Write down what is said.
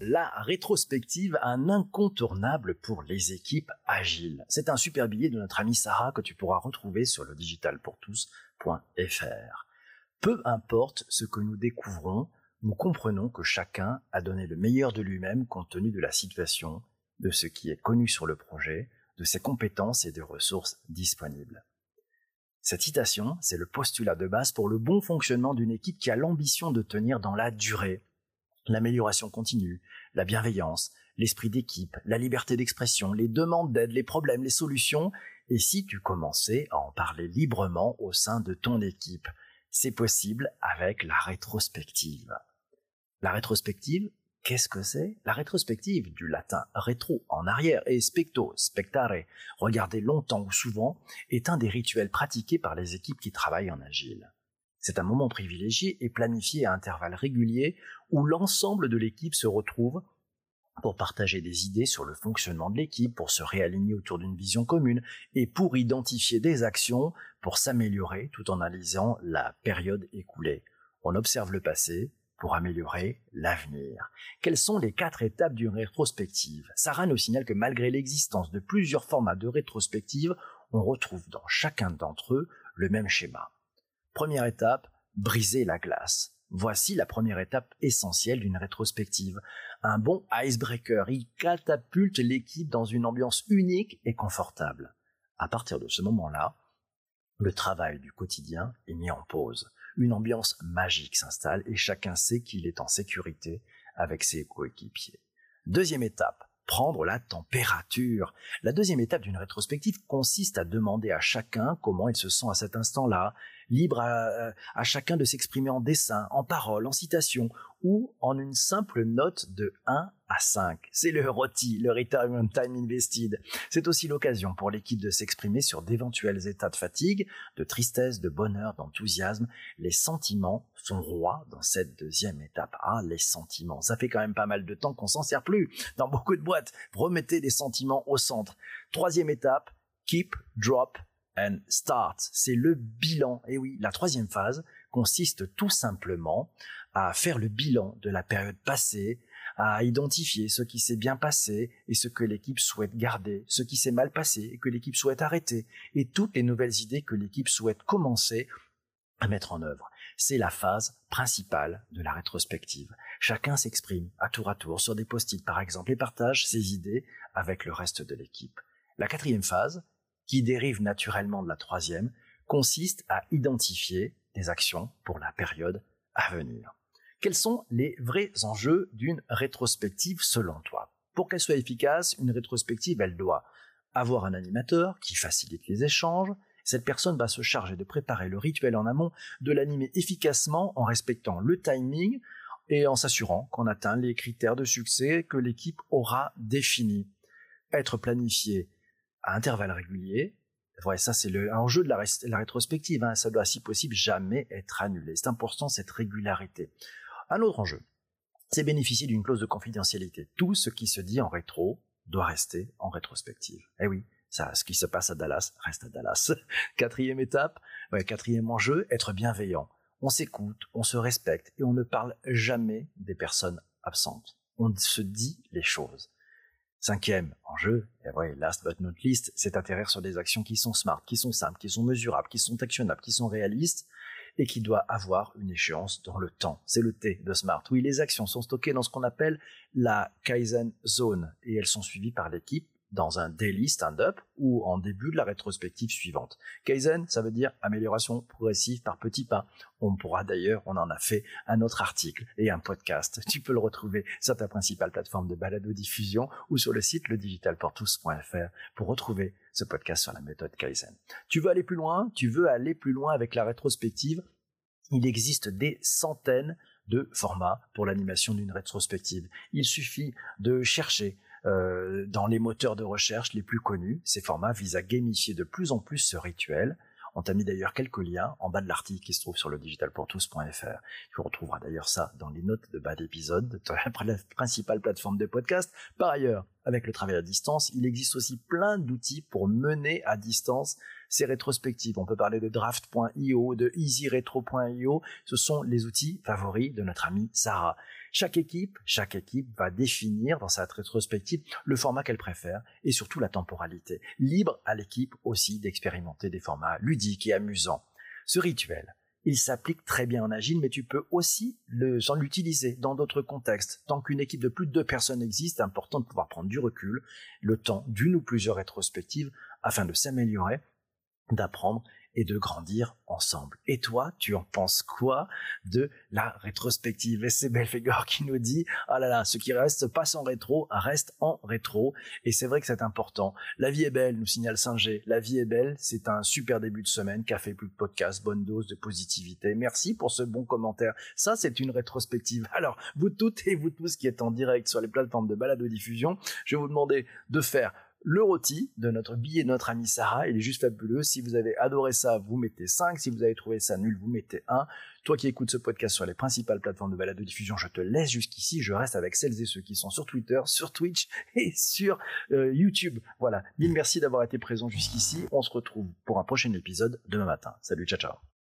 La rétrospective, un incontournable pour les équipes agiles. C'est un super billet de notre amie Sarah que tu pourras retrouver sur le digitalpourtous.fr. Peu importe ce que nous découvrons, nous comprenons que chacun a donné le meilleur de lui-même compte tenu de la situation, de ce qui est connu sur le projet, de ses compétences et des ressources disponibles. Cette citation, c'est le postulat de base pour le bon fonctionnement d'une équipe qui a l'ambition de tenir dans la durée l'amélioration continue, la bienveillance, l'esprit d'équipe, la liberté d'expression, les demandes d'aide, les problèmes, les solutions, et si tu commençais à en parler librement au sein de ton équipe. C'est possible avec la rétrospective. La rétrospective, qu'est-ce que c'est? La rétrospective, du latin rétro, en arrière, et specto, spectare, regarder longtemps ou souvent, est un des rituels pratiqués par les équipes qui travaillent en agile. C'est un moment privilégié et planifié à intervalles réguliers où l'ensemble de l'équipe se retrouve pour partager des idées sur le fonctionnement de l'équipe, pour se réaligner autour d'une vision commune et pour identifier des actions pour s'améliorer tout en analysant la période écoulée. On observe le passé pour améliorer l'avenir. Quelles sont les quatre étapes d'une rétrospective? Sarah nous signale que malgré l'existence de plusieurs formats de rétrospective, on retrouve dans chacun d'entre eux le même schéma. Première étape, briser la glace. Voici la première étape essentielle d'une rétrospective. Un bon icebreaker, il catapulte l'équipe dans une ambiance unique et confortable. À partir de ce moment-là, le travail du quotidien est mis en pause. Une ambiance magique s'installe et chacun sait qu'il est en sécurité avec ses coéquipiers. Deuxième étape, prendre la température. La deuxième étape d'une rétrospective consiste à demander à chacun comment il se sent à cet instant-là, libre à, à chacun de s'exprimer en dessin, en parole, en citation ou en une simple note de 1 à 5. C'est le ROTI, le Retirement Time Invested. C'est aussi l'occasion pour l'équipe de s'exprimer sur d'éventuels états de fatigue, de tristesse, de bonheur, d'enthousiasme. Les sentiments sont rois dans cette deuxième étape. Ah, les sentiments. Ça fait quand même pas mal de temps qu'on s'en sert plus. Dans beaucoup de boîtes, remettez les sentiments au centre. Troisième étape, keep, drop, and start. C'est le bilan. Et oui, la troisième phase consiste tout simplement à faire le bilan de la période passée, à identifier ce qui s'est bien passé et ce que l'équipe souhaite garder, ce qui s'est mal passé et que l'équipe souhaite arrêter, et toutes les nouvelles idées que l'équipe souhaite commencer à mettre en œuvre. C'est la phase principale de la rétrospective. Chacun s'exprime à tour à tour sur des post-it par exemple et partage ses idées avec le reste de l'équipe. La quatrième phase, qui dérive naturellement de la troisième, consiste à identifier des actions pour la période à venir. Quels sont les vrais enjeux d'une rétrospective selon toi? Pour qu'elle soit efficace, une rétrospective, elle doit avoir un animateur qui facilite les échanges. Cette personne va se charger de préparer le rituel en amont, de l'animer efficacement en respectant le timing et en s'assurant qu'on atteint les critères de succès que l'équipe aura définis. Être planifié à intervalles réguliers, Ouais, ça c'est le enjeu de la, la rétrospective. Hein. Ça doit, si possible, jamais être annulé. C'est important cette régularité. Un autre enjeu, c'est bénéficier d'une clause de confidentialité. Tout ce qui se dit en rétro doit rester en rétrospective. Eh oui, ça, ce qui se passe à Dallas reste à Dallas. Quatrième étape, quatrième enjeu, être bienveillant. On s'écoute, on se respecte et on ne parle jamais des personnes absentes. On se dit les choses. Cinquième enjeu, et ouais, last but not least, c'est atterrir sur des actions qui sont smart, qui sont simples, qui sont mesurables, qui sont actionnables, qui sont réalistes et qui doit avoir une échéance dans le temps. C'est le T de Smart. Oui, les actions sont stockées dans ce qu'on appelle la Kaizen Zone et elles sont suivies par l'équipe dans un daily stand-up ou en début de la rétrospective suivante. Kaizen, ça veut dire amélioration progressive par petits pas. On pourra d'ailleurs, on en a fait un autre article et un podcast. Tu peux le retrouver sur ta principale plateforme de balado-diffusion ou sur le site ledigitalportous.fr pour retrouver ce podcast sur la méthode Kaizen. Tu veux aller plus loin? Tu veux aller plus loin avec la rétrospective? Il existe des centaines de formats pour l'animation d'une rétrospective. Il suffit de chercher euh, dans les moteurs de recherche les plus connus. Ces formats visent à gamifier de plus en plus ce rituel. On t'a mis d'ailleurs quelques liens en bas de l'article qui se trouve sur le digitalpourtous.fr. Tu retrouveras d'ailleurs ça dans les notes de bas d'épisode de la principale plateforme de podcast. Par ailleurs, avec le travail à distance, il existe aussi plein d'outils pour mener à distance ces rétrospectives. On peut parler de draft.io, de easyretro.io. Ce sont les outils favoris de notre amie Sarah. Chaque équipe, chaque équipe va définir dans sa rétrospective le format qu'elle préfère et surtout la temporalité. Libre à l'équipe aussi d'expérimenter des formats ludiques et amusants. Ce rituel, il s'applique très bien en agile, mais tu peux aussi l'utiliser dans d'autres contextes. Tant qu'une équipe de plus de deux personnes existe, c'est important de pouvoir prendre du recul, le temps d'une ou plusieurs rétrospectives afin de s'améliorer, d'apprendre et de grandir ensemble. Et toi, tu en penses quoi de la rétrospective? Et c'est Belfegor qui nous dit, ah là là, ce qui reste passe en rétro, reste en rétro. Et c'est vrai que c'est important. La vie est belle, nous signale Singer. La vie est belle, c'est un super début de semaine. Café plus de podcast, bonne dose de positivité. Merci pour ce bon commentaire. Ça, c'est une rétrospective. Alors, vous toutes et vous tous qui êtes en direct sur les plateformes de balado diffusion, je vais vous demander de faire le rôti de notre billet de notre amie Sarah. Il est juste fabuleux. Si vous avez adoré ça, vous mettez 5. Si vous avez trouvé ça nul, vous mettez 1. Toi qui écoutes ce podcast sur les principales plateformes de balade de diffusion, je te laisse jusqu'ici. Je reste avec celles et ceux qui sont sur Twitter, sur Twitch et sur euh, YouTube. Voilà. Mille merci d'avoir été présent jusqu'ici. On se retrouve pour un prochain épisode demain matin. Salut, ciao, ciao.